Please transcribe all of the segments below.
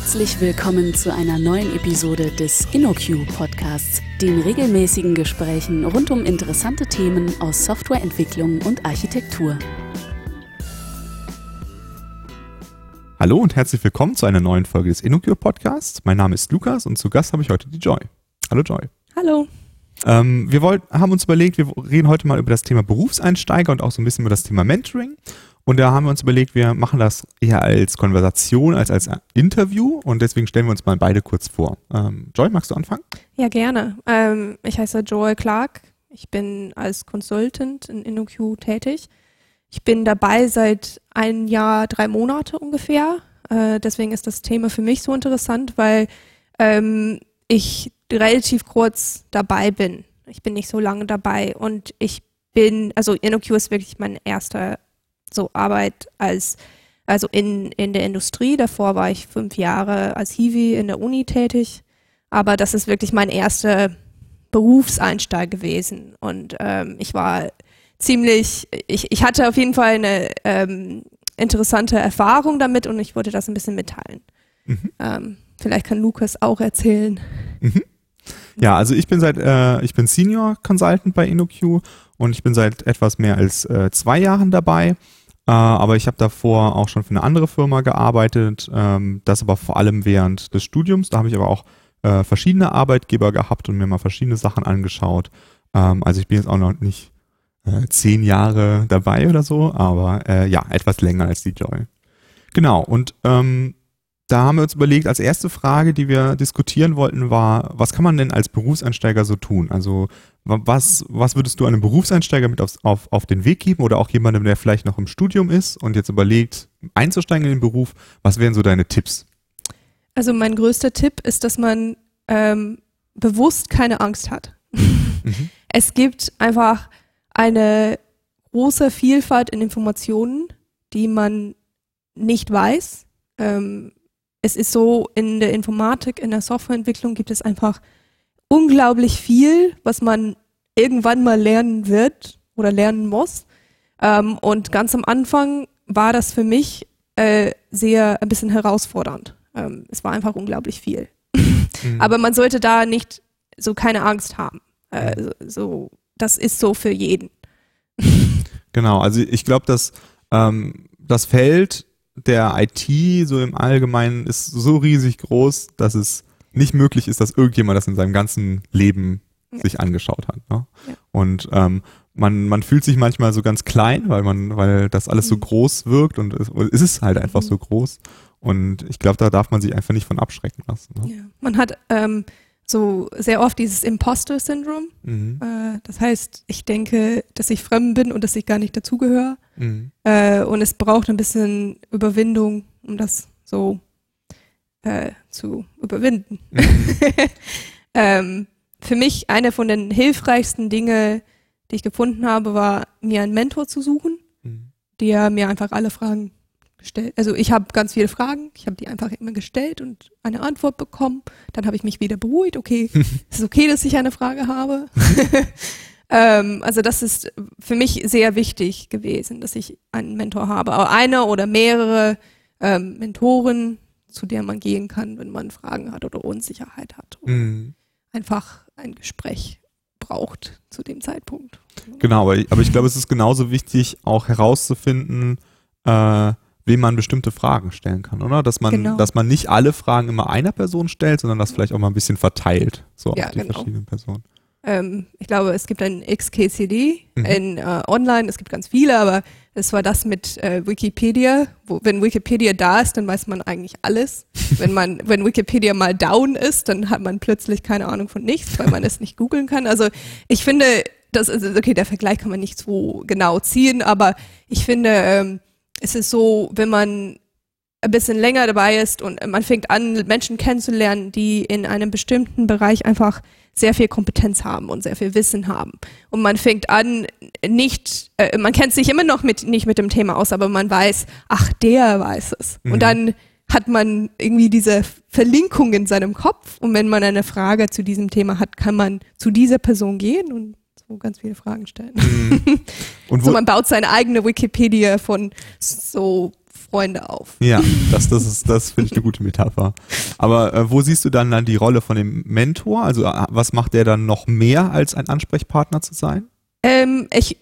Herzlich willkommen zu einer neuen Episode des InnoQ Podcasts, den regelmäßigen Gesprächen rund um interessante Themen aus Softwareentwicklung und Architektur. Hallo und herzlich willkommen zu einer neuen Folge des InnoQ Podcasts. Mein Name ist Lukas und zu Gast habe ich heute die Joy. Hallo Joy. Hallo. Ähm, wir wollt, haben uns überlegt, wir reden heute mal über das Thema Berufseinsteiger und auch so ein bisschen über das Thema Mentoring. Und da haben wir uns überlegt, wir machen das eher als Konversation als als Interview und deswegen stellen wir uns mal beide kurz vor. Ähm, Joy, magst du anfangen? Ja, gerne. Ähm, ich heiße Joy Clark. Ich bin als Consultant in InnoQ tätig. Ich bin dabei seit ein Jahr, drei Monate ungefähr. Äh, deswegen ist das Thema für mich so interessant, weil ähm, ich relativ kurz dabei bin. Ich bin nicht so lange dabei und ich bin, also InnoQ ist wirklich mein erster so Arbeit als also in, in der Industrie. Davor war ich fünf Jahre als Hiwi in der Uni tätig. Aber das ist wirklich mein erster Berufseinstieg gewesen. Und ähm, ich war ziemlich, ich, ich hatte auf jeden Fall eine ähm, interessante Erfahrung damit und ich wollte das ein bisschen mitteilen. Mhm. Ähm, vielleicht kann Lukas auch erzählen. Mhm. Ja, also ich bin seit, äh, ich bin Senior Consultant bei InnoQ und ich bin seit etwas mehr als äh, zwei Jahren dabei. Äh, aber ich habe davor auch schon für eine andere Firma gearbeitet, ähm, das aber vor allem während des Studiums. Da habe ich aber auch äh, verschiedene Arbeitgeber gehabt und mir mal verschiedene Sachen angeschaut. Ähm, also ich bin jetzt auch noch nicht äh, zehn Jahre dabei oder so, aber ja, etwas länger als die Joy. Genau, und ähm, da haben wir uns überlegt, als erste Frage, die wir diskutieren wollten, war, was kann man denn als Berufseinsteiger so tun? Also was, was würdest du einem Berufseinsteiger mit aufs, auf, auf den Weg geben oder auch jemandem, der vielleicht noch im Studium ist und jetzt überlegt, einzusteigen in den Beruf? Was wären so deine Tipps? Also mein größter Tipp ist, dass man ähm, bewusst keine Angst hat. Mhm. Es gibt einfach eine große Vielfalt in Informationen, die man nicht weiß. Ähm, es ist so, in der Informatik, in der Softwareentwicklung gibt es einfach unglaublich viel, was man irgendwann mal lernen wird oder lernen muss. Ähm, und ganz am Anfang war das für mich äh, sehr ein bisschen herausfordernd. Ähm, es war einfach unglaublich viel. mhm. Aber man sollte da nicht so keine Angst haben. Äh, so, so, das ist so für jeden. genau, also ich glaube, dass ähm, das Feld der IT so im Allgemeinen ist so riesig groß, dass es nicht möglich ist, dass irgendjemand das in seinem ganzen Leben ja. sich angeschaut hat. Ne? Ja. Und ähm, man, man fühlt sich manchmal so ganz klein, weil man, weil das alles so mhm. groß wirkt und es, es ist halt einfach mhm. so groß. Und ich glaube, da darf man sich einfach nicht von abschrecken lassen. Ne? Ja. Man hat ähm, so sehr oft dieses Imposter-Syndrom. Mhm. Äh, das heißt, ich denke, dass ich fremd bin und dass ich gar nicht dazugehöre. Mhm. Äh, und es braucht ein bisschen Überwindung, um das so äh, zu überwinden. Mhm. ähm, für mich eine von den hilfreichsten Dinge, die ich gefunden habe, war, mir einen Mentor zu suchen, mhm. der mir einfach alle Fragen gestellt. Also ich habe ganz viele Fragen, ich habe die einfach immer gestellt und eine Antwort bekommen. Dann habe ich mich wieder beruhigt. Okay, es ist okay, dass ich eine Frage habe. ähm, also das ist für mich sehr wichtig gewesen, dass ich einen Mentor habe. Aber eine oder mehrere ähm, Mentoren, zu der man gehen kann, wenn man Fragen hat oder Unsicherheit hat. Oder mhm. Einfach ein Gespräch braucht zu dem Zeitpunkt. Genau, aber ich, aber ich glaube, es ist genauso wichtig, auch herauszufinden, äh, wem man bestimmte Fragen stellen kann, oder? Dass man, genau. dass man nicht alle Fragen immer einer Person stellt, sondern das vielleicht auch mal ein bisschen verteilt, so ja, auf die genau. verschiedenen Personen. Ähm, ich glaube, es gibt ein XKCD mhm. in äh, online, es gibt ganz viele, aber es war das mit äh, Wikipedia, wo wenn Wikipedia da ist, dann weiß man eigentlich alles. wenn man, wenn Wikipedia mal down ist, dann hat man plötzlich keine Ahnung von nichts, weil man es nicht googeln kann. Also ich finde, das ist okay, der Vergleich kann man nicht so genau ziehen, aber ich finde, ähm, es ist so, wenn man ein bisschen länger dabei ist und man fängt an, Menschen kennenzulernen, die in einem bestimmten Bereich einfach sehr viel Kompetenz haben und sehr viel Wissen haben. Und man fängt an, nicht, äh, man kennt sich immer noch mit, nicht mit dem Thema aus, aber man weiß, ach, der weiß es. Mhm. Und dann hat man irgendwie diese Verlinkung in seinem Kopf. Und wenn man eine Frage zu diesem Thema hat, kann man zu dieser Person gehen und so ganz viele Fragen stellen. Mhm. Und so man baut seine eigene Wikipedia von so Freunde auf. Ja, das, das ist, das finde ich eine gute Metapher. Aber äh, wo siehst du dann dann die Rolle von dem Mentor? Also äh, was macht der dann noch mehr als ein Ansprechpartner zu sein? Ähm, ich,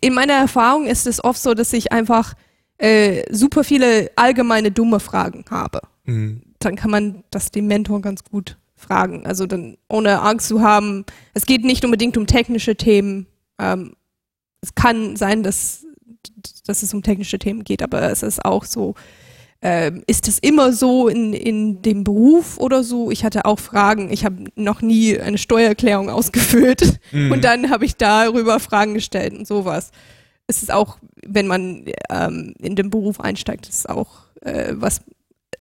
in meiner Erfahrung ist es oft so, dass ich einfach äh, super viele allgemeine dumme Fragen habe. Mhm. Dann kann man das dem Mentor ganz gut fragen. Also dann ohne Angst zu haben. Es geht nicht unbedingt um technische Themen. Ähm, es kann sein, dass, dass es um technische Themen geht, aber es ist auch so, ähm, ist es immer so in, in dem Beruf oder so? Ich hatte auch Fragen. Ich habe noch nie eine Steuererklärung ausgefüllt mhm. und dann habe ich darüber Fragen gestellt und sowas. Es ist auch, wenn man ähm, in den Beruf einsteigt, ist es auch äh, was.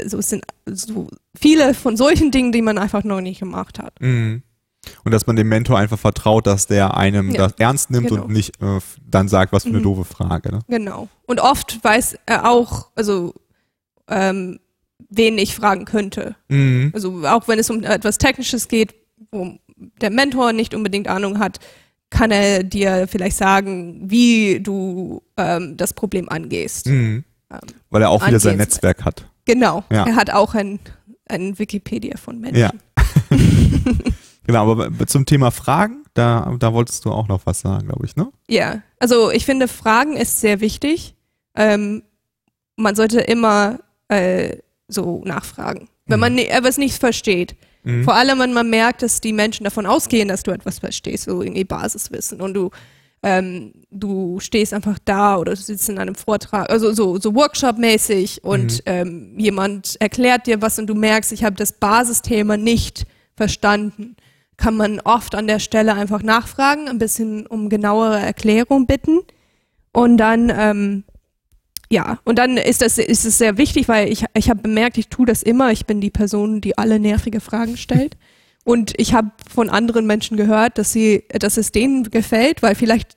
So es sind so viele von solchen Dingen, die man einfach noch nicht gemacht hat. Mhm. Und dass man dem Mentor einfach vertraut, dass der einem ja, das ernst nimmt genau. und nicht äh, dann sagt, was für eine mhm. doofe Frage. Ne? Genau. Und oft weiß er auch, also ähm, wen ich fragen könnte. Mhm. Also auch wenn es um etwas Technisches geht, wo der Mentor nicht unbedingt Ahnung hat, kann er dir vielleicht sagen, wie du ähm, das Problem angehst. Mhm. Ähm, Weil er auch wieder sein Netzwerk hat. Genau. Ja. Er hat auch ein, ein Wikipedia von Menschen. Ja. genau, aber zum Thema Fragen, da, da wolltest du auch noch was sagen, glaube ich, ne? Ja, also ich finde, Fragen ist sehr wichtig. Ähm, man sollte immer äh, so nachfragen. Wenn man mhm. etwas nicht versteht. Mhm. Vor allem, wenn man merkt, dass die Menschen davon ausgehen, dass du etwas verstehst, so irgendwie Basiswissen und du ähm, du stehst einfach da oder du sitzt in einem Vortrag, also so, so Workshop-mäßig und mhm. ähm, jemand erklärt dir was und du merkst, ich habe das Basisthema nicht verstanden, kann man oft an der Stelle einfach nachfragen, ein bisschen um genauere Erklärung bitten und dann ähm, ja, und dann ist das ist es sehr wichtig, weil ich, ich habe bemerkt, ich tue das immer. Ich bin die Person, die alle nervige Fragen stellt. Und ich habe von anderen Menschen gehört, dass sie, dass es denen gefällt, weil vielleicht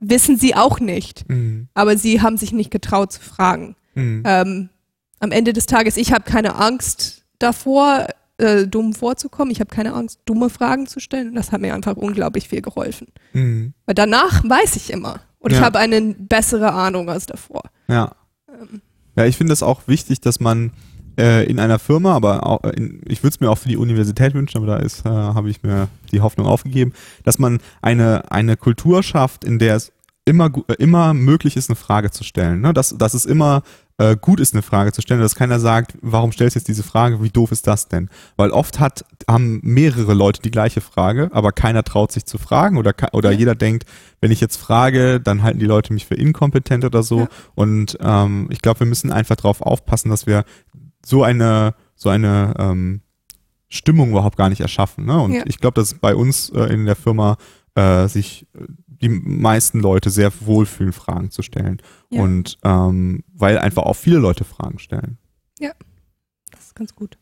wissen sie auch nicht, mhm. aber sie haben sich nicht getraut zu fragen. Mhm. Ähm, am Ende des Tages, ich habe keine Angst davor, äh, dumm vorzukommen. Ich habe keine Angst, dumme Fragen zu stellen. Das hat mir einfach unglaublich viel geholfen. Mhm. Weil danach weiß ich immer. Und ja. ich habe eine bessere Ahnung als davor. Ja. Ähm. Ja, ich finde es auch wichtig, dass man äh, in einer Firma, aber auch in, ich würde es mir auch für die Universität wünschen, aber da ist, äh, habe ich mir die Hoffnung aufgegeben, dass man eine, eine Kultur schafft, in der es immer, immer möglich ist, eine Frage zu stellen. Ne? Dass, dass es immer äh, gut ist, eine Frage zu stellen, dass keiner sagt, warum stellst du jetzt diese Frage, wie doof ist das denn? Weil oft hat, haben mehrere Leute die gleiche Frage, aber keiner traut sich zu fragen oder, oder ja. jeder denkt, wenn ich jetzt frage, dann halten die Leute mich für inkompetent oder so. Ja. Und ähm, ich glaube, wir müssen einfach darauf aufpassen, dass wir so eine, so eine ähm, Stimmung überhaupt gar nicht erschaffen. Ne? Und ja. ich glaube, dass bei uns äh, in der Firma äh, sich die meisten Leute sehr wohlfühlen, Fragen zu stellen. Ja. Und ähm, weil einfach auch viele Leute Fragen stellen. Ja, das ist ganz gut.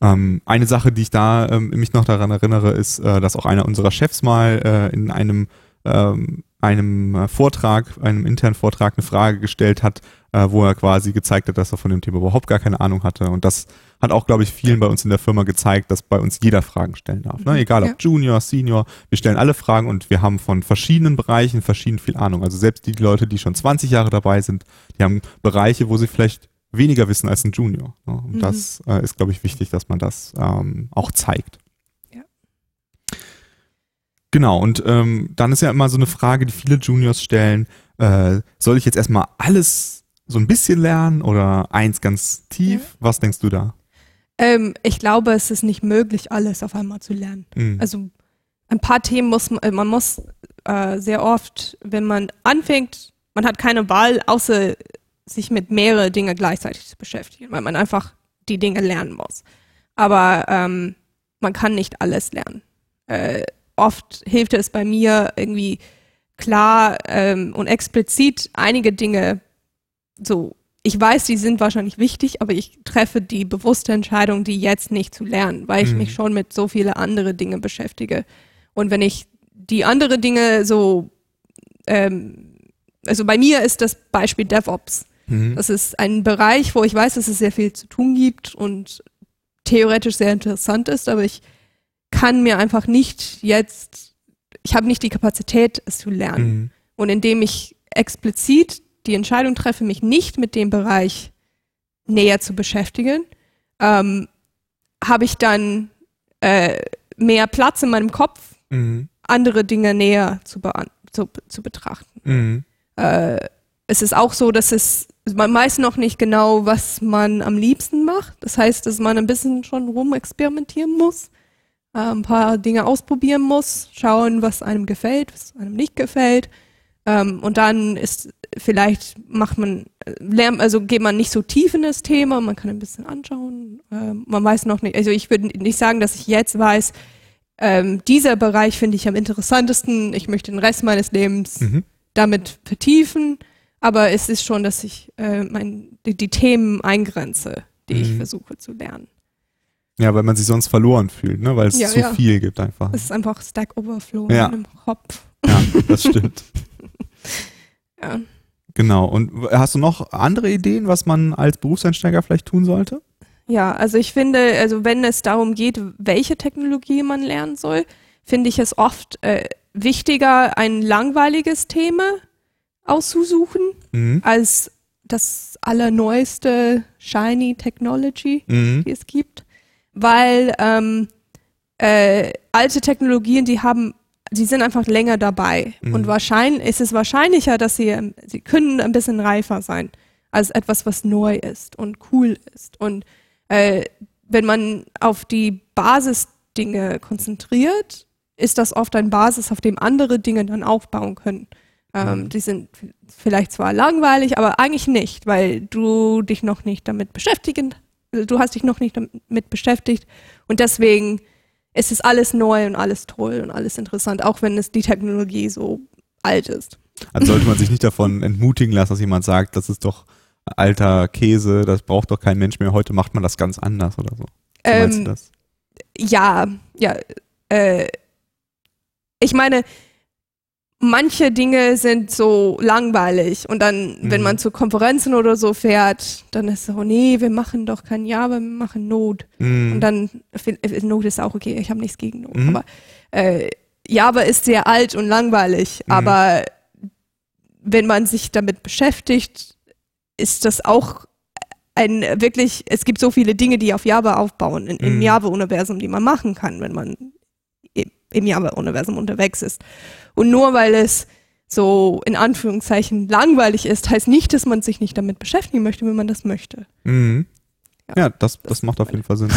Ähm, eine Sache, die ich da ähm, mich noch daran erinnere, ist, äh, dass auch einer unserer Chefs mal äh, in einem ähm, einem äh, Vortrag, einem internen Vortrag eine Frage gestellt hat, äh, wo er quasi gezeigt hat, dass er von dem Thema überhaupt gar keine Ahnung hatte. Und das hat auch, glaube ich, vielen bei uns in der Firma gezeigt, dass bei uns jeder Fragen stellen darf. Ne? Mhm. Egal ob ja. Junior, Senior, wir stellen alle Fragen und wir haben von verschiedenen Bereichen verschieden viel Ahnung. Also selbst die Leute, die schon 20 Jahre dabei sind, die haben Bereiche, wo sie vielleicht weniger wissen als ein Junior. Ne? Und mhm. das äh, ist, glaube ich, wichtig, dass man das ähm, auch zeigt. Genau, und ähm, dann ist ja immer so eine Frage, die viele Juniors stellen, äh, soll ich jetzt erstmal alles so ein bisschen lernen oder eins ganz tief? Ja. Was denkst du da? Ähm, ich glaube, es ist nicht möglich, alles auf einmal zu lernen. Mhm. Also ein paar Themen muss man, man muss äh, sehr oft, wenn man anfängt, man hat keine Wahl, außer sich mit mehreren Dingen gleichzeitig zu beschäftigen, weil man einfach die Dinge lernen muss. Aber ähm, man kann nicht alles lernen. Äh, oft hilft es bei mir irgendwie klar ähm, und explizit einige Dinge so. Ich weiß, die sind wahrscheinlich wichtig, aber ich treffe die bewusste Entscheidung, die jetzt nicht zu lernen, weil ich mhm. mich schon mit so viele andere Dinge beschäftige. Und wenn ich die andere Dinge so, ähm, also bei mir ist das Beispiel DevOps. Mhm. Das ist ein Bereich, wo ich weiß, dass es sehr viel zu tun gibt und theoretisch sehr interessant ist, aber ich kann mir einfach nicht jetzt, ich habe nicht die Kapazität, es zu lernen. Mhm. Und indem ich explizit die Entscheidung treffe, mich nicht mit dem Bereich näher zu beschäftigen, ähm, habe ich dann äh, mehr Platz in meinem Kopf, mhm. andere Dinge näher zu, zu, zu betrachten. Mhm. Äh, es ist auch so, dass es man weiß noch nicht genau, was man am liebsten macht. Das heißt, dass man ein bisschen schon rumexperimentieren muss, äh, ein paar Dinge ausprobieren muss, schauen, was einem gefällt, was einem nicht gefällt. Ähm, und dann ist vielleicht macht man, lernt, also geht man nicht so tief in das Thema, man kann ein bisschen anschauen. Ähm, man weiß noch nicht, also ich würde nicht sagen, dass ich jetzt weiß, ähm, dieser Bereich finde ich am interessantesten. Ich möchte den Rest meines Lebens mhm. damit vertiefen. Aber es ist schon, dass ich äh, mein, die, die, Themen eingrenze, die mhm. ich versuche zu lernen. Ja, weil man sich sonst verloren fühlt, ne? weil es ja, zu ja. viel gibt einfach. Es ist einfach Stack Overflow ja. in einem Hopf. Ja, das stimmt. Ja. Genau. Und hast du noch andere Ideen, was man als Berufseinsteiger vielleicht tun sollte? Ja, also ich finde, also wenn es darum geht, welche Technologie man lernen soll, finde ich es oft äh, wichtiger, ein langweiliges Thema auszusuchen, mhm. als das allerneueste Shiny Technology, mhm. die es gibt. Weil ähm, äh, alte Technologien, die haben, die sind einfach länger dabei. Mhm. Und wahrscheinlich ist es wahrscheinlicher, dass sie, ähm, sie können ein bisschen reifer sein als etwas, was neu ist und cool ist. Und äh, wenn man auf die Basisdinge konzentriert, ist das oft ein Basis, auf dem andere Dinge dann aufbauen können. Ähm, mhm. Die sind vielleicht zwar langweilig, aber eigentlich nicht, weil du dich noch nicht damit beschäftigen, du hast dich noch nicht damit beschäftigt und deswegen ist es alles neu und alles toll und alles interessant, auch wenn es die Technologie so alt ist. Also sollte man sich nicht davon entmutigen lassen, dass jemand sagt, das ist doch alter Käse, das braucht doch kein Mensch mehr, heute macht man das ganz anders oder so. so ähm, ja, ja, äh, ich meine, manche Dinge sind so langweilig und dann, mhm. wenn man zu Konferenzen oder so fährt, dann ist so, nee, wir machen doch kein Java, wir machen Node. Mhm. Und dann, äh, Node ist auch okay, ich habe nichts gegen Node, mhm. aber äh, Java ist sehr alt und langweilig, mhm. aber wenn man sich damit beschäftigt, ist das auch ein wirklich, es gibt so viele Dinge, die auf Java aufbauen, in, im mhm. Java-Universum, die man machen kann, wenn man im Java-Universum unterwegs ist. Und nur weil es so in Anführungszeichen langweilig ist, heißt nicht, dass man sich nicht damit beschäftigen möchte, wenn man das möchte. Mhm. Ja, ja, das, das, das macht auf jeden Fall Sinn.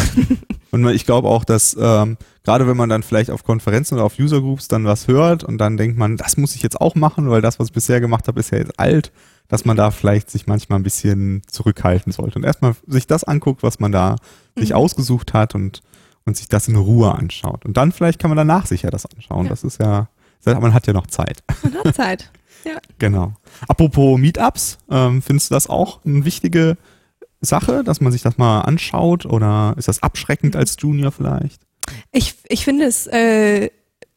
und ich glaube auch, dass ähm, gerade wenn man dann vielleicht auf Konferenzen oder auf User Groups dann was hört und dann denkt man, das muss ich jetzt auch machen, weil das, was ich bisher gemacht habe, ist ja jetzt alt, dass man da vielleicht sich manchmal ein bisschen zurückhalten sollte und erstmal sich das anguckt, was man da mhm. sich ausgesucht hat und, und sich das in Ruhe anschaut. Und dann vielleicht kann man danach sich ja das anschauen. Ja. Das ist ja, man hat ja noch Zeit. Man hat Zeit, ja. Genau. Apropos Meetups, ähm, findest du das auch eine wichtige Sache, dass man sich das mal anschaut oder ist das abschreckend als Junior vielleicht? Ich, ich finde es, äh,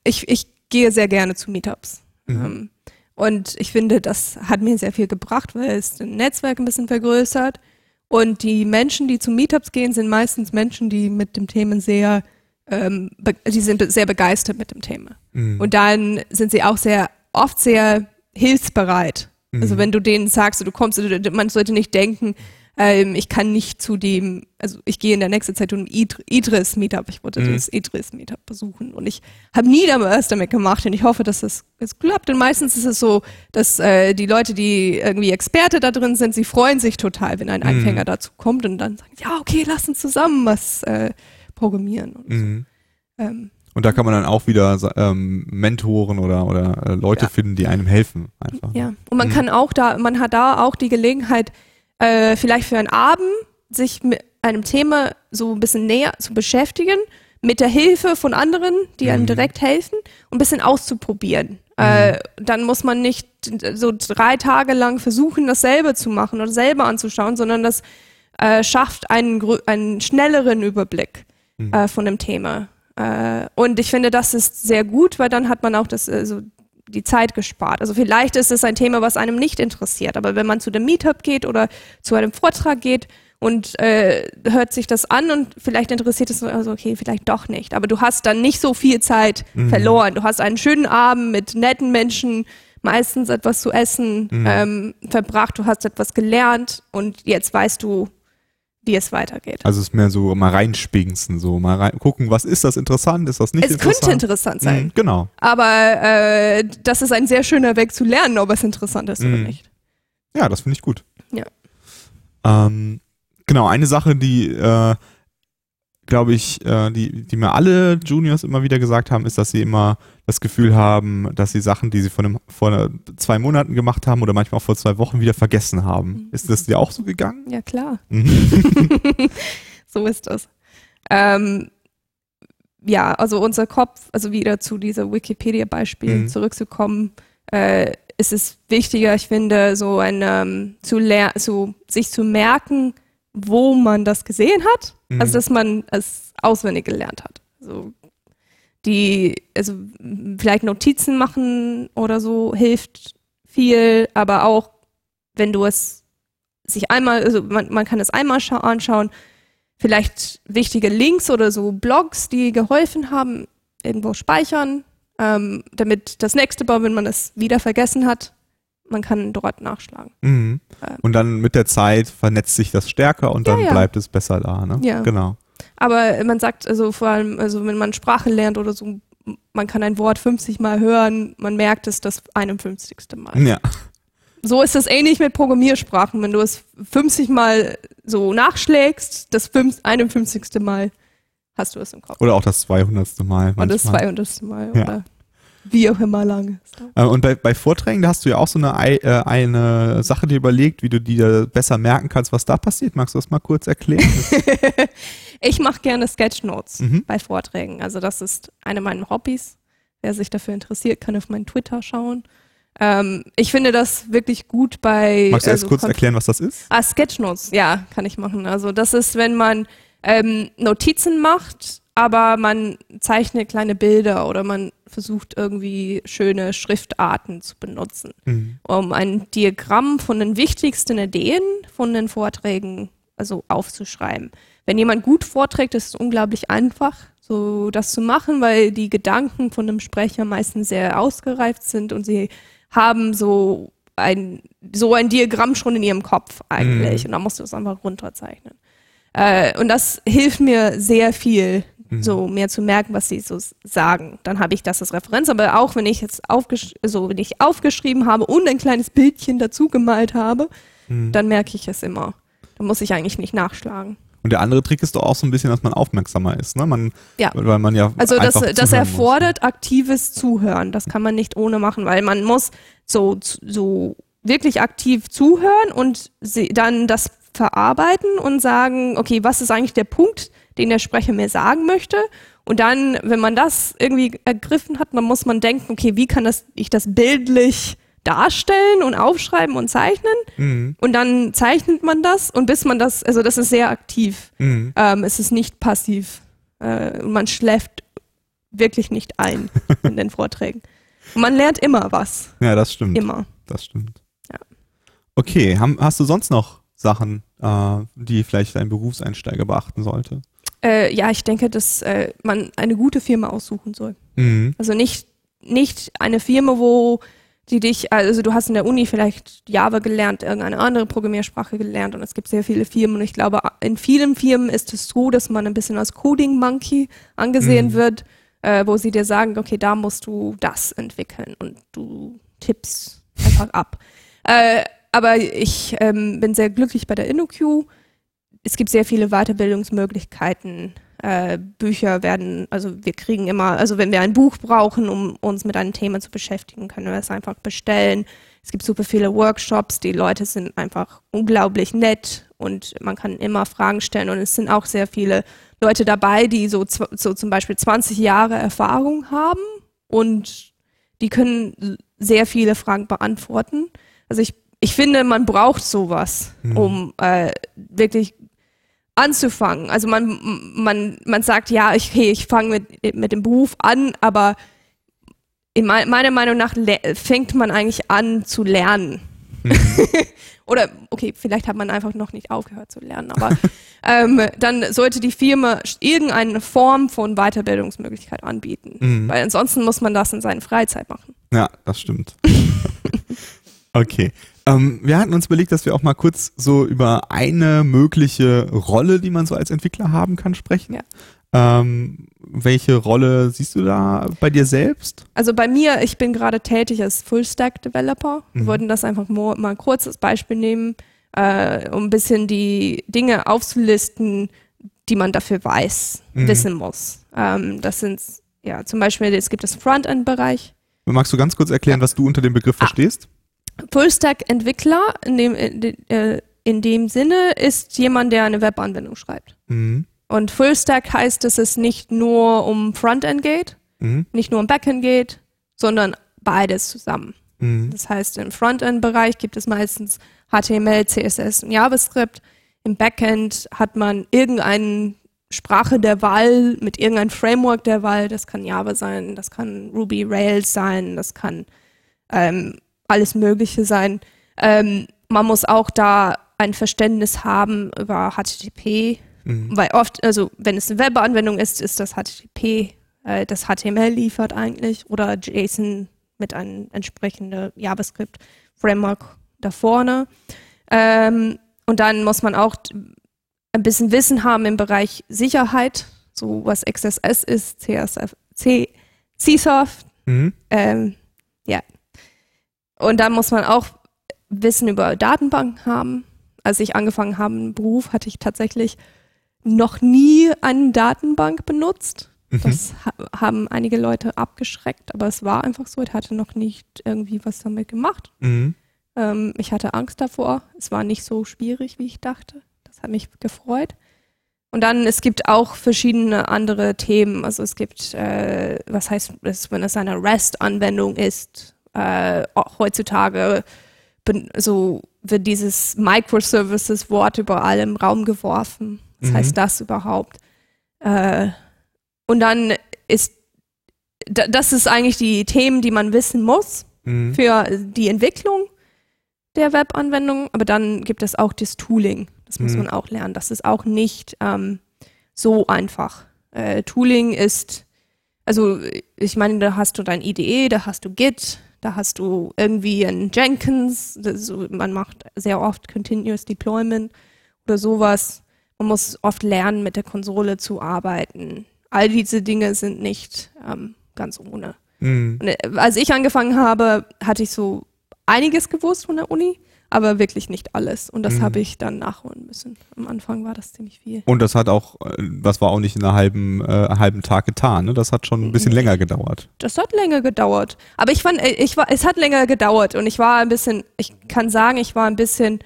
ich, ich gehe sehr gerne zu Meetups. Mhm. Ähm, und ich finde, das hat mir sehr viel gebracht, weil es ein Netzwerk ein bisschen vergrößert. Und die Menschen, die zu Meetups gehen, sind meistens Menschen, die mit dem Thema sehr ähm, die sind sehr begeistert mit dem Thema. Mhm. Und dann sind sie auch sehr oft sehr hilfsbereit. Also mhm. Also wenn du denen sagst, du kommst, man sollte nicht denken, ähm, ich kann nicht zu dem, also ich gehe in der nächsten Zeit um Idris Meetup, ich wollte mhm. das Idris Meetup besuchen und ich habe nie damals damit gemacht und ich hoffe, dass es, es klappt. Und meistens ist es so, dass äh, die Leute, die irgendwie Experte da drin sind, sie freuen sich total, wenn ein mhm. Anfänger dazu kommt und dann sagen, ja, okay, lass uns zusammen was äh, programmieren. Und, mhm. so. ähm, und da kann man dann auch wieder ähm, Mentoren oder, oder äh, Leute ja. finden, die einem helfen. Einfach. Ja, und man mhm. kann auch da, man hat da auch die Gelegenheit, äh, vielleicht für einen Abend sich mit einem Thema so ein bisschen näher zu beschäftigen, mit der Hilfe von anderen, die einem mhm. direkt helfen, und ein bisschen auszuprobieren. Mhm. Äh, dann muss man nicht so drei Tage lang versuchen, das selber zu machen oder selber anzuschauen, sondern das äh, schafft einen, einen schnelleren Überblick mhm. äh, von dem Thema. Äh, und ich finde, das ist sehr gut, weil dann hat man auch das, also die Zeit gespart. Also vielleicht ist es ein Thema, was einem nicht interessiert, aber wenn man zu dem Meetup geht oder zu einem Vortrag geht und äh, hört sich das an und vielleicht interessiert es also okay, vielleicht doch nicht. Aber du hast dann nicht so viel Zeit mhm. verloren. Du hast einen schönen Abend mit netten Menschen, meistens etwas zu essen mhm. ähm, verbracht, du hast etwas gelernt und jetzt weißt du, wie es weitergeht. Also es ist mehr so mal reinspinksen, so mal rein, gucken, was ist das interessant, ist das nicht es interessant? Es könnte interessant sein. Mhm, genau. Aber äh, das ist ein sehr schöner Weg zu lernen, ob es interessant ist mhm. oder nicht. Ja, das finde ich gut. Ja. Ähm, genau, eine Sache, die äh, glaube ich, äh, die, die mir alle Juniors immer wieder gesagt haben, ist, dass sie immer das Gefühl haben, dass sie Sachen, die sie vor, einem, vor zwei Monaten gemacht haben oder manchmal auch vor zwei Wochen wieder vergessen haben. Mhm. Ist das dir auch so gegangen? Ja, klar. Mhm. so ist das. Ähm, ja, also unser Kopf, also wieder zu dieser Wikipedia-Beispiel mhm. zurückzukommen, äh, ist es wichtiger, ich finde, so ein ähm, zu lernen, so sich zu merken, wo man das gesehen hat, mhm. als dass man es auswendig gelernt hat. Also die, also vielleicht Notizen machen oder so hilft viel, aber auch wenn du es sich einmal, also man, man kann es einmal anschauen, vielleicht wichtige Links oder so Blogs, die geholfen haben, irgendwo speichern, ähm, damit das nächste Mal, wenn man es wieder vergessen hat, man kann dort nachschlagen. Mhm. Ähm. Und dann mit der Zeit vernetzt sich das stärker und dann ja, ja. bleibt es besser da, ne? Ja. Genau. Aber man sagt, also vor allem, also wenn man Sprache lernt oder so, man kann ein Wort 50 Mal hören, man merkt es das 51. Mal. Ja. So ist es ähnlich mit Programmiersprachen. Wenn du es 50 Mal so nachschlägst, das 51. Mal hast du es im Kopf. Oder auch das 200. Mal. Manchmal. Oder das 200. Mal. Ja. Oder wie auch immer lang. Äh, und bei, bei Vorträgen, da hast du ja auch so eine, äh, eine Sache dir überlegt, wie du dir besser merken kannst, was da passiert. Magst du das mal kurz erklären? ich mache gerne Sketchnotes mhm. bei Vorträgen. Also das ist eine meiner Hobbys. Wer sich dafür interessiert, kann auf meinen Twitter schauen. Ähm, ich finde das wirklich gut bei. Magst du also, erst kurz erklären, was das ist? Ah, Sketchnotes, ja, kann ich machen. Also das ist, wenn man ähm, Notizen macht aber man zeichnet kleine Bilder oder man versucht irgendwie schöne Schriftarten zu benutzen, mhm. um ein Diagramm von den wichtigsten Ideen von den Vorträgen also aufzuschreiben. Wenn jemand gut vorträgt, ist es unglaublich einfach, so das zu machen, weil die Gedanken von dem Sprecher meistens sehr ausgereift sind und sie haben so ein so ein Diagramm schon in ihrem Kopf eigentlich mhm. und da musst du es einfach runterzeichnen. Äh, und das hilft mir sehr viel, Mhm. so mehr zu merken, was sie so sagen. Dann habe ich das als Referenz, aber auch wenn ich jetzt aufgesch so, wenn ich aufgeschrieben habe und ein kleines Bildchen dazu gemalt habe, mhm. dann merke ich es immer. Da muss ich eigentlich nicht nachschlagen. Und der andere Trick ist doch auch so ein bisschen, dass man aufmerksamer ist, ne? Man, ja. Weil man ja also das, das erfordert muss. aktives Zuhören. Das kann man nicht ohne machen, weil man muss so so wirklich aktiv zuhören und dann das verarbeiten und sagen, okay, was ist eigentlich der Punkt, den der Sprecher mir sagen möchte. Und dann, wenn man das irgendwie ergriffen hat, dann muss man denken, okay, wie kann das, ich das bildlich darstellen und aufschreiben und zeichnen. Mhm. Und dann zeichnet man das und bis man das, also das ist sehr aktiv. Mhm. Ähm, es ist nicht passiv. Äh, man schläft wirklich nicht ein in den Vorträgen. Und man lernt immer was. Ja, das stimmt. Immer. Das stimmt. Ja. Okay, haben, hast du sonst noch Sachen, äh, die vielleicht ein Berufseinsteiger beachten sollte? Äh, ja, ich denke, dass äh, man eine gute Firma aussuchen soll. Mhm. Also nicht, nicht eine Firma, wo die dich, also du hast in der Uni vielleicht Java gelernt, irgendeine andere Programmiersprache gelernt und es gibt sehr viele Firmen und ich glaube, in vielen Firmen ist es so, dass man ein bisschen als Coding Monkey angesehen mhm. wird, äh, wo sie dir sagen, okay, da musst du das entwickeln und du tippst einfach ab. Äh, aber ich ähm, bin sehr glücklich bei der InnoQ es gibt sehr viele Weiterbildungsmöglichkeiten. Äh, Bücher werden, also wir kriegen immer, also wenn wir ein Buch brauchen, um uns mit einem Thema zu beschäftigen, können wir es einfach bestellen. Es gibt super viele Workshops, die Leute sind einfach unglaublich nett und man kann immer Fragen stellen und es sind auch sehr viele Leute dabei, die so, so zum Beispiel 20 Jahre Erfahrung haben und die können sehr viele Fragen beantworten. Also ich, ich finde, man braucht sowas, mhm. um äh, wirklich anzufangen. Also man, man, man sagt, ja, ich, okay, ich fange mit, mit dem Beruf an, aber in me meiner Meinung nach fängt man eigentlich an zu lernen. Mhm. Oder, okay, vielleicht hat man einfach noch nicht aufgehört zu lernen, aber ähm, dann sollte die Firma irgendeine Form von Weiterbildungsmöglichkeit anbieten. Mhm. Weil ansonsten muss man das in seiner Freizeit machen. Ja, das stimmt. Okay. Ähm, wir hatten uns überlegt, dass wir auch mal kurz so über eine mögliche Rolle, die man so als Entwickler haben kann, sprechen. Ja. Ähm, welche Rolle siehst du da bei dir selbst? Also bei mir, ich bin gerade tätig als Full-Stack-Developer. Wir mhm. wollten das einfach mal, mal ein kurzes Beispiel nehmen, äh, um ein bisschen die Dinge aufzulisten, die man dafür weiß, mhm. wissen muss. Ähm, das sind ja zum Beispiel, es gibt das Frontend-Bereich. Magst du ganz kurz erklären, ja. was du unter dem Begriff ah. verstehst? Full-Stack-Entwickler in dem, äh, in dem Sinne ist jemand, der eine Webanwendung schreibt. Mhm. Und Full-Stack heißt, dass es nicht nur um Frontend geht, mhm. nicht nur um Backend geht, sondern beides zusammen. Mhm. Das heißt, im Frontend-Bereich gibt es meistens HTML, CSS und JavaScript. Im Backend hat man irgendeine Sprache der Wahl mit irgendeinem Framework der Wahl. Das kann Java sein, das kann Ruby Rails sein, das kann ähm, alles Mögliche sein. Ähm, man muss auch da ein Verständnis haben über HTTP, mhm. weil oft, also wenn es eine Webanwendung ist, ist das HTTP, äh, das HTML liefert eigentlich oder JSON mit einem entsprechenden JavaScript-Framework da vorne. Ähm, und dann muss man auch ein bisschen Wissen haben im Bereich Sicherheit, so was XSS ist, CSF, C, CSOF. Mhm. Ähm. Und dann muss man auch Wissen über Datenbanken haben. Als ich angefangen habe im Beruf, hatte ich tatsächlich noch nie eine Datenbank benutzt. Mhm. Das ha haben einige Leute abgeschreckt, aber es war einfach so. Ich hatte noch nicht irgendwie was damit gemacht. Mhm. Ähm, ich hatte Angst davor. Es war nicht so schwierig, wie ich dachte. Das hat mich gefreut. Und dann, es gibt auch verschiedene andere Themen. Also es gibt, äh, was heißt es, wenn es eine REST-Anwendung ist, äh, heutzutage so wird dieses Microservices-Wort überall im Raum geworfen. Was mhm. heißt das überhaupt? Äh, und dann ist, das ist eigentlich die Themen, die man wissen muss mhm. für die Entwicklung der Webanwendung. Aber dann gibt es auch das Tooling. Das muss mhm. man auch lernen. Das ist auch nicht ähm, so einfach. Äh, Tooling ist, also ich meine, da hast du dein IDE, da hast du Git, da hast du irgendwie ein Jenkins, das, man macht sehr oft Continuous Deployment oder sowas. Man muss oft lernen, mit der Konsole zu arbeiten. All diese Dinge sind nicht ähm, ganz ohne. Mhm. Und, äh, als ich angefangen habe, hatte ich so einiges gewusst von der Uni aber wirklich nicht alles. Und das mhm. habe ich dann nachholen müssen. Am Anfang war das ziemlich viel. Und das hat auch, äh, das war auch nicht in einer halben, äh, halben Tag getan, ne? Das hat schon ein bisschen nee. länger gedauert. Das hat länger gedauert. Aber ich fand, äh, ich war, es hat länger gedauert und ich war ein bisschen, ich kann sagen, ich war ein bisschen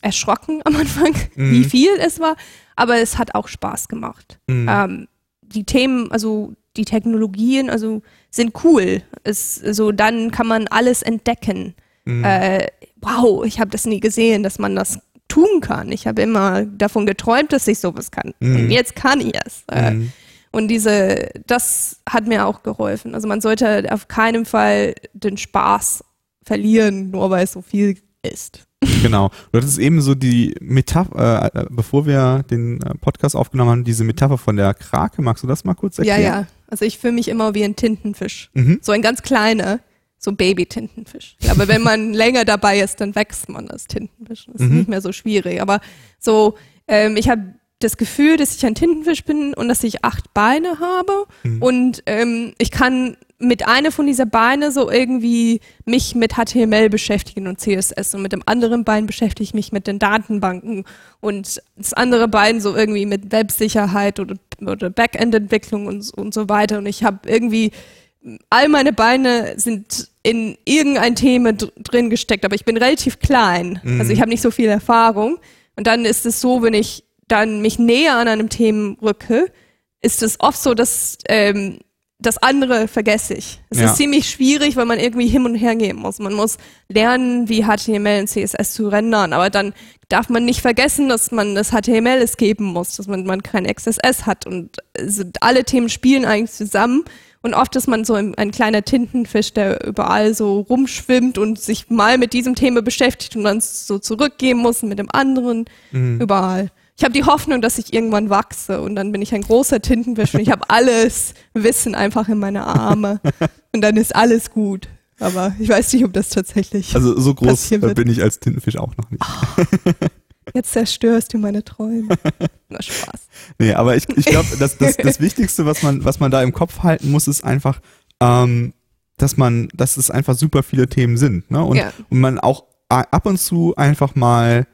erschrocken am Anfang, mhm. wie viel es war. Aber es hat auch Spaß gemacht. Mhm. Ähm, die Themen, also die Technologien, also sind cool. Es, also dann kann man alles entdecken. Mhm. Äh, wow, ich habe das nie gesehen, dass man das tun kann. Ich habe immer davon geträumt, dass ich sowas kann. Mhm. Und jetzt kann ich es. Äh, mhm. Und diese, das hat mir auch geholfen. Also man sollte auf keinen Fall den Spaß verlieren, nur weil es so viel ist. Genau. Du hattest eben so die Metapher, äh, äh, bevor wir den äh, Podcast aufgenommen haben, diese Metapher von der Krake. Magst du das mal kurz erklären? Ja, ja. Also ich fühle mich immer wie ein Tintenfisch. Mhm. So ein ganz kleiner so Baby-Tintenfisch. Aber wenn man länger dabei ist, dann wächst man als Tintenfisch. Das ist mhm. nicht mehr so schwierig. Aber so, ähm, ich habe das Gefühl, dass ich ein Tintenfisch bin und dass ich acht Beine habe mhm. und ähm, ich kann mit einer von dieser Beine so irgendwie mich mit HTML beschäftigen und CSS und mit dem anderen Bein beschäftige ich mich mit den Datenbanken und das andere Bein so irgendwie mit Websicherheit oder, oder Backend-Entwicklung und, und so weiter und ich habe irgendwie all meine Beine sind in irgendein Thema drin gesteckt, aber ich bin relativ klein. Mhm. Also ich habe nicht so viel Erfahrung. Und dann ist es so, wenn ich dann mich näher an einem Thema rücke, ist es oft so, dass ähm, das andere vergesse ich. Es ja. ist ziemlich schwierig, weil man irgendwie hin und her gehen muss. Man muss lernen, wie HTML und CSS zu rendern, aber dann darf man nicht vergessen, dass man das HTML es geben muss, dass man, man kein XSS hat und alle Themen spielen eigentlich zusammen und oft ist man so ein, ein, kleiner Tintenfisch, der überall so rumschwimmt und sich mal mit diesem Thema beschäftigt und dann so zurückgehen muss mit dem anderen mhm. überall. Ich habe die Hoffnung, dass ich irgendwann wachse und dann bin ich ein großer Tintenfisch und ich habe alles Wissen einfach in meine Arme und dann ist alles gut. Aber ich weiß nicht, ob das tatsächlich. Also so groß bin ich als Tintenfisch auch noch nicht. Oh, jetzt zerstörst du meine Träume. Na Spaß. Nee, aber ich, ich glaube, das, das, das Wichtigste, was man, was man da im Kopf halten muss, ist einfach, ähm, dass man, dass es einfach super viele Themen sind. Ne? Und, ja. und man auch ab und zu einfach mal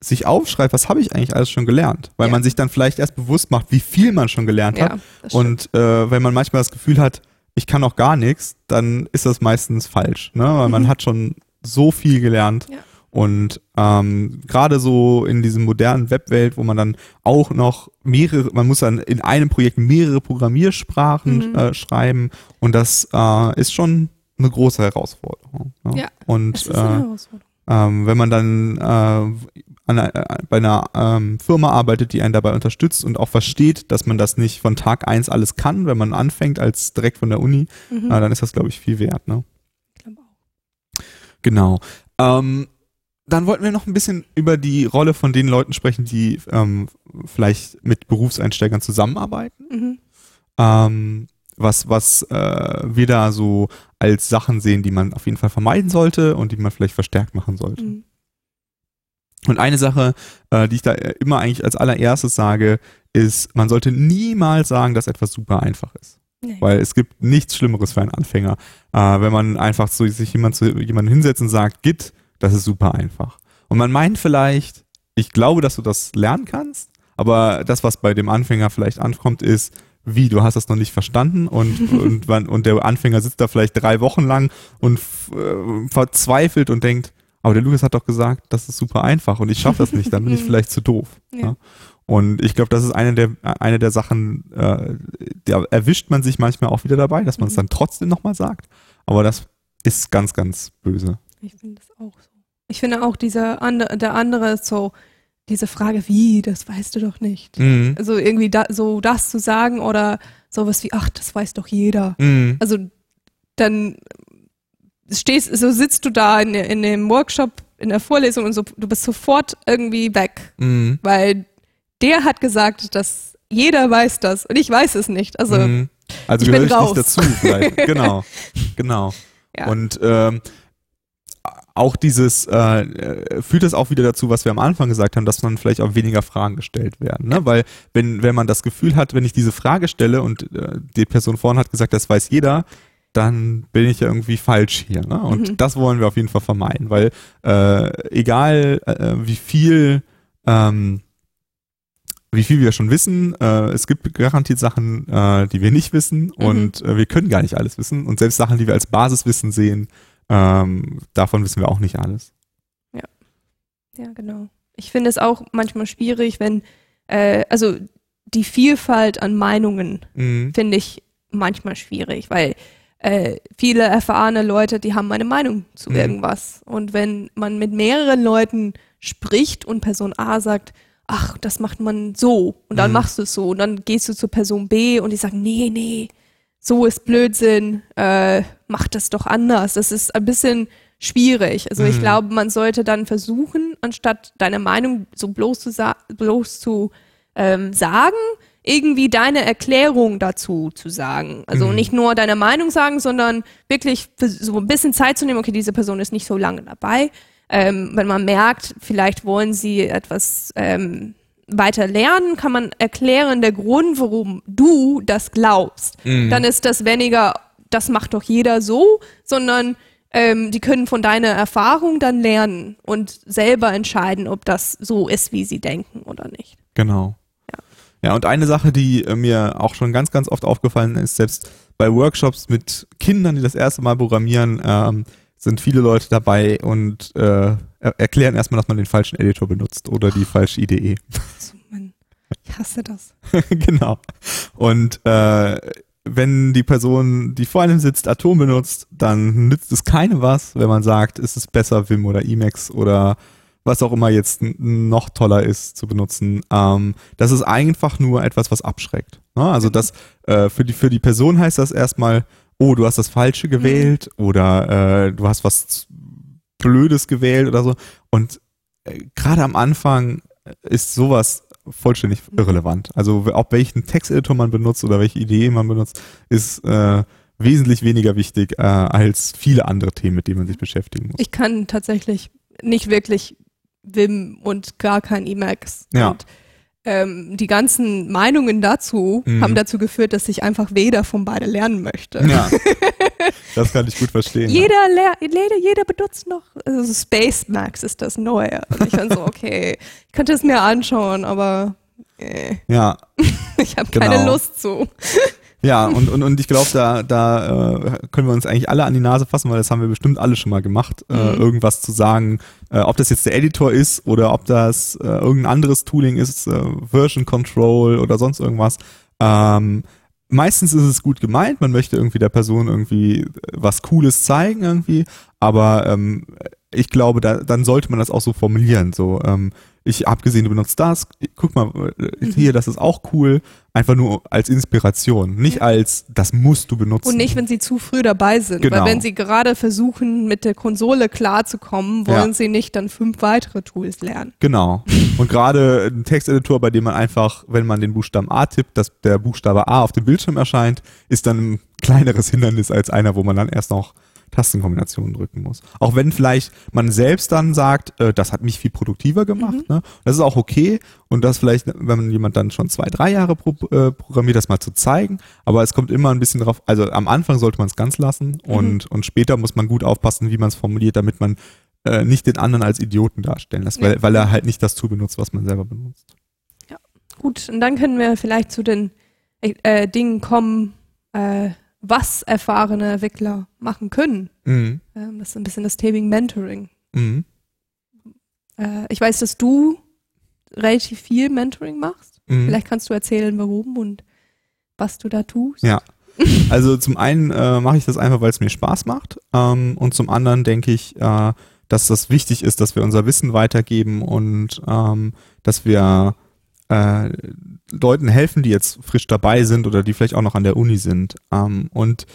sich aufschreibt, was habe ich eigentlich alles schon gelernt, weil ja. man sich dann vielleicht erst bewusst macht, wie viel man schon gelernt hat. Ja, und äh, wenn man manchmal das Gefühl hat, ich kann auch gar nichts, dann ist das meistens falsch, ne? weil mhm. man hat schon so viel gelernt. Ja. Und ähm, gerade so in diesem modernen Webwelt, wo man dann auch noch mehrere, man muss dann in einem Projekt mehrere Programmiersprachen mhm. äh, schreiben und das äh, ist schon eine große Herausforderung. Ja, ja und ist eine äh, Herausforderung. Ähm, wenn man dann äh, einer, äh, bei einer ähm, Firma arbeitet, die einen dabei unterstützt und auch versteht, dass man das nicht von Tag eins alles kann, wenn man anfängt als direkt von der Uni, mhm. äh, dann ist das, glaube ich, viel wert. Ne? Ich glaube auch. Genau. Ähm, dann wollten wir noch ein bisschen über die Rolle von den Leuten sprechen, die ähm, vielleicht mit Berufseinsteigern zusammenarbeiten. Mhm. Ähm, was was äh, wir da so als Sachen sehen, die man auf jeden Fall vermeiden sollte und die man vielleicht verstärkt machen sollte. Mhm. Und eine Sache, äh, die ich da immer eigentlich als allererstes sage, ist, man sollte niemals sagen, dass etwas super einfach ist. Nee. Weil es gibt nichts Schlimmeres für einen Anfänger, äh, wenn man einfach so sich jemand zu jemandem hinsetzt und sagt, Git, das ist super einfach. Und man meint vielleicht, ich glaube, dass du das lernen kannst, aber das, was bei dem Anfänger vielleicht ankommt, ist, wie, du hast das noch nicht verstanden und, und, und der Anfänger sitzt da vielleicht drei Wochen lang und äh, verzweifelt und denkt, aber der Lukas hat doch gesagt, das ist super einfach und ich schaffe das nicht, dann bin ich vielleicht zu doof. Ja. Ja? Und ich glaube, das ist eine der, eine der Sachen, äh, da erwischt man sich manchmal auch wieder dabei, dass man es mhm. dann trotzdem nochmal sagt. Aber das ist ganz, ganz böse. Ich finde das auch so. Ich finde auch dieser andere, der andere ist so, diese Frage, wie, das weißt du doch nicht. Mhm. Also irgendwie da, so das zu sagen oder sowas wie, ach, das weiß doch jeder. Mhm. Also dann stehst, so sitzt du da in, in dem Workshop, in der Vorlesung und so, du bist sofort irgendwie weg. Mhm. Weil der hat gesagt, dass jeder weiß das und ich weiß es nicht. Also, mhm. also ich bin raus. nicht dazu vielleicht. genau, genau. Ja. Und ähm, auch dieses, äh, führt es auch wieder dazu, was wir am Anfang gesagt haben, dass man vielleicht auch weniger Fragen gestellt werden. Ne? Weil wenn, wenn man das Gefühl hat, wenn ich diese Frage stelle und äh, die Person vorhin hat gesagt, das weiß jeder, dann bin ich ja irgendwie falsch hier. Ne? Und mhm. das wollen wir auf jeden Fall vermeiden, weil äh, egal äh, wie viel ähm, wie viel wir schon wissen, äh, es gibt garantiert Sachen, äh, die wir nicht wissen mhm. und äh, wir können gar nicht alles wissen und selbst Sachen, die wir als Basiswissen sehen, ähm, davon wissen wir auch nicht alles. Ja, ja, genau. Ich finde es auch manchmal schwierig, wenn, äh, also die Vielfalt an Meinungen mhm. finde ich manchmal schwierig, weil äh, viele erfahrene Leute, die haben eine Meinung zu mhm. irgendwas. Und wenn man mit mehreren Leuten spricht und Person A sagt, ach, das macht man so und dann mhm. machst du es so und dann gehst du zur Person B und die sagen, nee, nee, so ist Blödsinn, äh, mach das doch anders. Das ist ein bisschen schwierig. Also mhm. ich glaube, man sollte dann versuchen, anstatt deine Meinung so bloß zu, bloß zu ähm, sagen, irgendwie deine Erklärung dazu zu sagen. Also mhm. nicht nur deine Meinung sagen, sondern wirklich so ein bisschen Zeit zu nehmen, okay, diese Person ist nicht so lange dabei. Ähm, wenn man merkt, vielleicht wollen sie etwas ähm, weiter lernen, kann man erklären, der Grund, warum du das glaubst. Mhm. Dann ist das weniger, das macht doch jeder so, sondern ähm, die können von deiner Erfahrung dann lernen und selber entscheiden, ob das so ist, wie sie denken oder nicht. Genau. Ja, und eine Sache, die äh, mir auch schon ganz, ganz oft aufgefallen ist, selbst bei Workshops mit Kindern, die das erste Mal programmieren, ähm, sind viele Leute dabei und äh, erklären erstmal, dass man den falschen Editor benutzt oder die falsche IDE. Also, Mann, ich hasse das. genau. Und äh, wenn die Person, die vor einem sitzt, Atom benutzt, dann nützt es keinem was, wenn man sagt, ist es besser Vim oder Emacs oder was auch immer jetzt noch toller ist zu benutzen. Ähm, das ist einfach nur etwas, was abschreckt. Ne? Also das äh, für die für die Person heißt das erstmal, oh, du hast das Falsche gewählt mhm. oder äh, du hast was Blödes gewählt oder so. Und äh, gerade am Anfang ist sowas vollständig irrelevant. Also auch welchen Texteditor man benutzt oder welche Idee man benutzt, ist äh, wesentlich weniger wichtig äh, als viele andere Themen, mit denen man sich beschäftigen muss. Ich kann tatsächlich nicht wirklich Vim und gar kein Emacs. Ja. Und ähm, die ganzen Meinungen dazu Mhm. haben dazu geführt, dass ich einfach weder von beide lernen möchte. Ja, das kann ich gut verstehen. Jeder, ler jeder, jeder benutzt noch, also Space Max ist das Neue. Und ich bin so, okay, ich könnte es mir anschauen, aber äh, Ja, ich habe keine Genau. Lust zu. Ja, und, und, und ich glaube, da, da äh, können wir uns eigentlich alle an die Nase fassen, weil das haben wir bestimmt alle schon mal gemacht, äh, Mhm. irgendwas zu sagen, äh, ob das jetzt der Editor ist oder ob das äh, irgendein anderes Tooling ist, äh, Version Control oder sonst irgendwas. Ähm, meistens ist es gut gemeint, man möchte irgendwie der Person irgendwie äh, was Cooles zeigen irgendwie, aber ähm, ich glaube, da, dann sollte man das auch so formulieren. So, ähm, ich habe gesehen, du benutzt das, guck mal, äh, hier, das ist auch cool. Einfach nur als Inspiration, nicht als, das musst du benutzen. Und nicht, wenn sie zu früh dabei sind. Genau. Weil wenn sie gerade versuchen, mit der Konsole klarzukommen, wollen Ja. sie nicht dann fünf weitere Tools lernen. Genau. Und gerade ein Texteditor, bei dem man einfach, wenn man den Buchstaben A tippt, dass der Buchstabe A auf dem Bildschirm erscheint, ist dann ein kleineres Hindernis als einer, wo man dann erst noch Tastenkombinationen drücken muss. Auch wenn vielleicht man selbst dann sagt, äh, das hat mich viel produktiver gemacht. Ne? Das ist auch okay. Und das vielleicht, wenn man jemand dann schon zwei, drei Jahre pro, äh, programmiert, das mal zu zeigen. Aber es kommt immer ein bisschen drauf, also am Anfang sollte man es ganz lassen und, und später muss man gut aufpassen, wie man es formuliert, damit man äh, nicht den anderen als Idioten darstellen lässt, weil, Ja. weil er halt nicht das Tool benutzt, was man selber benutzt. Gut, und dann können wir vielleicht zu den äh, Dingen kommen, äh, was erfahrene Entwickler machen können. Mhm. Ähm, das ist ein bisschen das Thema Mentoring. Mhm. Äh, ich weiß, dass du relativ viel Mentoring machst. Mhm. Vielleicht kannst du erzählen, warum und was du da tust. Ja. Also zum einen äh, mache ich das einfach, weil es mir Spaß macht. Ähm, und zum anderen denke ich, äh, dass das wichtig ist, dass wir unser Wissen weitergeben und ähm, dass wir äh, Leuten helfen, die jetzt frisch dabei sind oder die vielleicht auch noch an der Uni sind. Ähm, und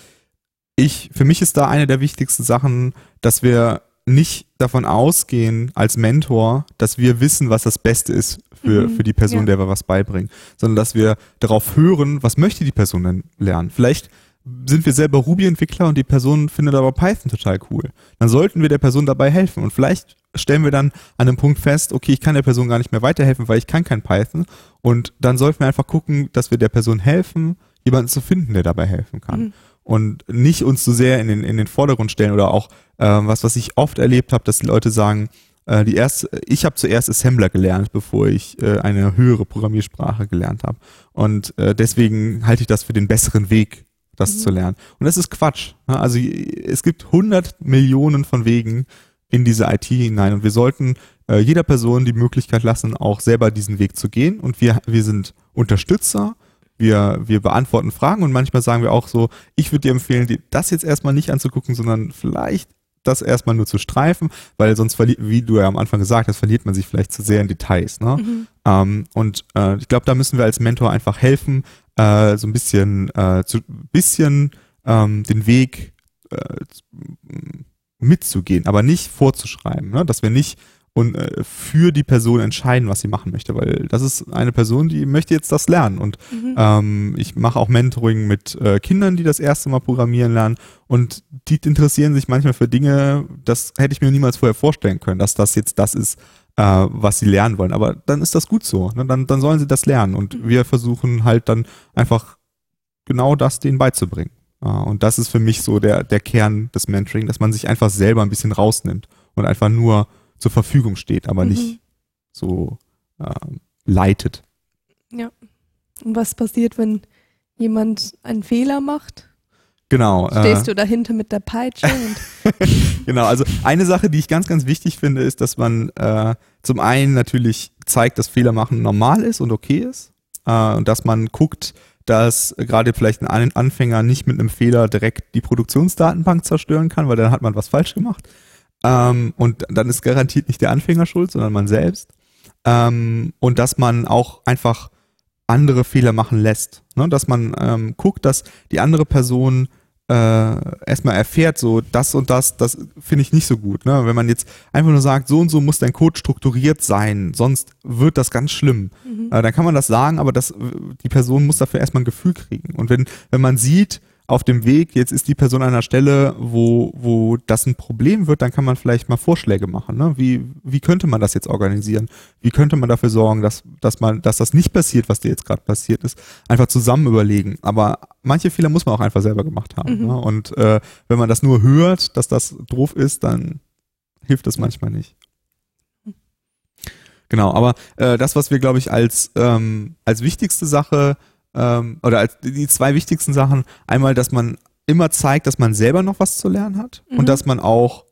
ich, für mich ist da eine der wichtigsten Sachen, dass wir nicht davon ausgehen als Mentor, dass wir wissen, was das Beste ist für, Mhm, für die Person, ja. der wir was beibringen, sondern dass wir darauf hören, was möchte die Person denn lernen. Vielleicht sind wir selber Ruby-Entwickler und die Person findet aber Python total cool. Dann sollten wir der Person dabei helfen und vielleicht stellen wir dann an einem Punkt fest, okay, ich kann der Person gar nicht mehr weiterhelfen, weil ich kann kein Python und dann sollten wir einfach gucken, dass wir der Person helfen, jemanden zu finden, der dabei helfen kann. Mhm. Und nicht uns zu sehr in den, in den Vordergrund stellen oder auch ähm, was, was ich oft erlebt habe, dass die Leute sagen, äh, die erste, ich habe zuerst Assembler gelernt, bevor ich äh, eine höhere Programmiersprache gelernt habe. Und äh, deswegen halte ich das für den besseren Weg, das Mhm. zu lernen. Und das ist Quatsch. ne? Also es gibt 100 Millionen von Wegen in diese IT hinein und wir sollten äh, jeder Person die Möglichkeit lassen, auch selber diesen Weg zu gehen. Und wir, wir sind Unterstützer, wir, wir beantworten Fragen und manchmal sagen wir auch so, ich würde dir empfehlen, dir das jetzt erstmal nicht anzugucken, sondern vielleicht das erstmal nur zu streifen, weil sonst verliert, wie du ja am Anfang gesagt hast, verliert man sich vielleicht zu sehr in Details. Ne? Mhm. Ähm, und äh, ich glaube, da müssen wir als Mentor einfach helfen, äh, so ein bisschen, äh, zu, bisschen ähm, den Weg äh, mitzugehen, aber nicht vorzuschreiben, ne? dass wir nicht und äh, für die Person entscheiden, was sie machen möchte, weil das ist eine Person, die möchte jetzt das lernen und Mhm. ähm, ich mache auch Mentoring mit äh, Kindern, die das erste Mal programmieren lernen und die interessieren sich manchmal für Dinge, das hätte ich mir niemals vorher vorstellen können, dass das jetzt das ist, äh, was sie lernen wollen. Aber dann ist das gut so. Ne? Dann, dann sollen sie das lernen und wir versuchen halt dann einfach genau das denen beizubringen. Äh, und das ist für mich so der, der Kern des Mentoring, dass man sich einfach selber ein bisschen rausnimmt und einfach nur zur Verfügung steht, aber Mhm. nicht so ähm, leitet. Und was passiert, wenn jemand einen Fehler macht? Genau. äh, Stehst du dahinter mit der Peitsche? Und, Genau, also eine Sache, die ich ganz, ganz wichtig finde, ist, dass man äh, zum einen natürlich zeigt, dass Fehler machen normal ist und okay ist. Äh, und dass man guckt, dass gerade vielleicht ein An- Anfänger nicht mit einem Fehler direkt die Produktionsdatenbank zerstören kann, weil dann hat man was falsch gemacht. Ähm, und dann ist garantiert nicht der Anfänger schuld, sondern man selbst. Ähm, und dass man auch einfach andere Fehler machen lässt. Ne? Dass man ähm, guckt, dass die andere Person äh, erstmal erfährt, so das und das, das finde ich nicht so gut. Ne? Wenn man jetzt einfach nur sagt, so und so muss dein Code strukturiert sein, sonst wird das ganz schlimm. mhm. Äh, dann kann man das sagen, aber das, die Person muss dafür erstmal ein Gefühl kriegen. Und wenn, wenn man sieht, auf dem Weg, jetzt ist die Person an einer Stelle, wo, wo das ein Problem wird, dann kann man vielleicht mal Vorschläge machen. Ne? Wie, wie könnte man das jetzt organisieren? Wie könnte man dafür sorgen, dass, dass man, dass das nicht passiert, was dir jetzt gerade passiert ist? Einfach zusammen überlegen. Aber manche Fehler muss man auch einfach selber gemacht haben. Mhm. Ne? Und äh, wenn man das nur hört, dass das doof ist, dann hilft das manchmal nicht. Genau, aber äh, das, was wir, glaube ich, als, ähm, als wichtigste Sache ähm, oder als die zwei wichtigsten Sachen, einmal, dass man immer zeigt, dass man selber noch was zu lernen hat mhm. und dass man auch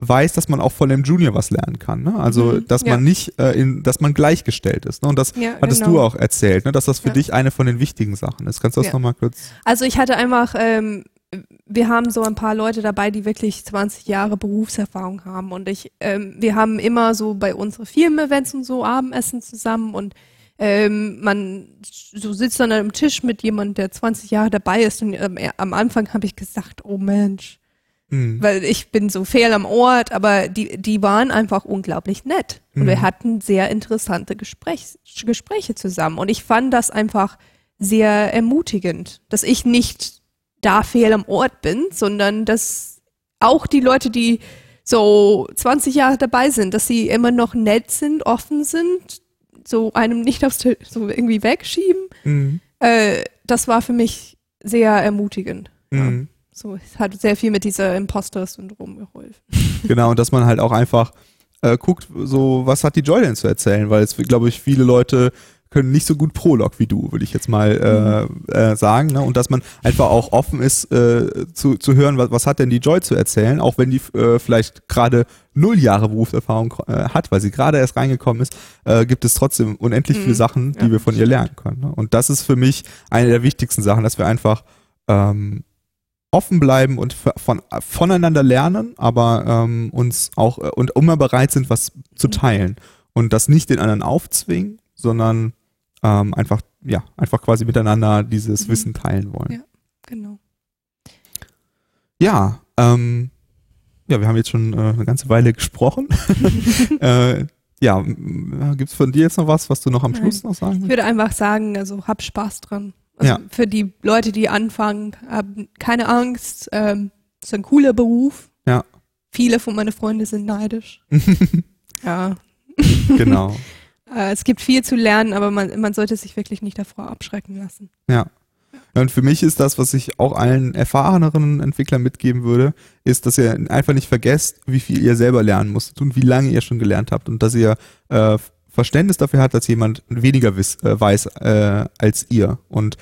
weiß, dass man auch von dem Junior was lernen kann. Ne? Also, mhm, dass ja. man nicht, äh, in, dass man gleichgestellt ist. Ne? Und das ja, hattest genau. du auch erzählt, ne? dass das für ja. dich eine von den wichtigen Sachen ist. Kannst du das ja. nochmal kurz? Also, ich hatte einfach, ähm, wir haben so ein paar Leute dabei, die wirklich 20 Jahre Berufserfahrung haben. Und ich, ähm, wir haben immer so bei unseren Firmen-Events und so Abendessen zusammen und ähm, man so sitzt dann an einem Tisch mit jemandem, der 20 Jahre dabei ist und ähm, am Anfang habe ich gesagt, oh Mensch, mhm. weil ich bin so fehl am Ort, aber die, die waren einfach unglaublich nett und mhm. wir hatten sehr interessante Gesprächs Gespräche zusammen und ich fand das einfach sehr ermutigend, dass ich nicht da fehl am Ort bin, sondern dass auch die Leute, die so 20 Jahre dabei sind, dass sie immer noch nett sind, offen sind, so einem nicht aufs Tisch so irgendwie wegschieben. Mhm. Äh, das war für mich sehr ermutigend. Mhm. Ja. So, es hat sehr viel mit dieser Imposter-Syndrom geholfen. Genau, und dass man halt auch einfach äh, guckt, so, was hat die Joy denn zu erzählen? Weil es, glaube ich, viele Leute können nicht so gut Prolog wie du, würde ich jetzt mal äh, äh, sagen. Ne? Und dass man einfach auch offen ist, äh, zu, zu hören, was, was hat denn die Joy zu erzählen, auch wenn die äh, vielleicht gerade null Jahre Berufserfahrung äh, hat, weil sie gerade erst reingekommen ist, äh, gibt es trotzdem unendlich mhm. viele Sachen, die ja. wir von ihr lernen können. Ne? Und das ist für mich eine der wichtigsten Sachen, dass wir einfach ähm, offen bleiben und von, voneinander lernen, aber ähm, uns auch äh, und immer bereit sind, was zu mhm. teilen und das nicht den anderen aufzwingen, sondern ähm, einfach, ja, einfach quasi miteinander dieses mhm. Wissen teilen wollen. Ja, genau. Ja, ähm, ja, wir haben jetzt schon äh, eine ganze Weile gesprochen. äh, ja, gibt es von dir jetzt noch was, was du noch am Nein. Schluss noch sagen willst? Ich würde einfach sagen, also hab Spaß dran. Also ja. Für die Leute, die anfangen, haben keine Angst. Ähm, ist ein cooler Beruf. Ja. Viele von meinen Freunden sind neidisch. ja. Genau. Äh, es gibt viel zu lernen, aber man, man sollte sich wirklich nicht davor abschrecken lassen. Ja. Und für mich ist das, was ich auch allen erfahreneren Entwicklern mitgeben würde, ist, dass ihr einfach nicht vergesst, wie viel ihr selber lernen musstet und wie lange ihr schon gelernt habt und dass ihr äh, Verständnis dafür habt, dass jemand weniger wiss, äh, weiß äh, als ihr. Und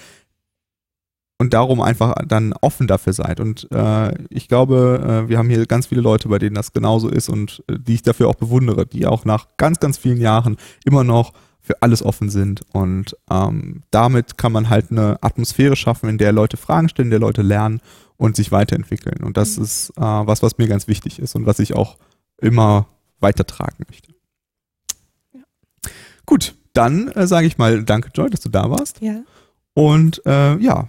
und darum einfach dann offen dafür seid. Und äh, ich glaube, äh, wir haben hier ganz viele Leute, bei denen das genauso ist und äh, die ich dafür auch bewundere, die auch nach ganz, ganz vielen Jahren immer noch für alles offen sind. Und ähm, damit kann man halt eine Atmosphäre schaffen, in der Leute Fragen stellen, in der Leute lernen und sich weiterentwickeln. Und das mhm. ist äh, was, was mir ganz wichtig ist und was ich auch immer weitertragen möchte. Ja. Gut, dann äh, sage ich mal danke, Joy, dass du da warst. Ja. Und äh, ja,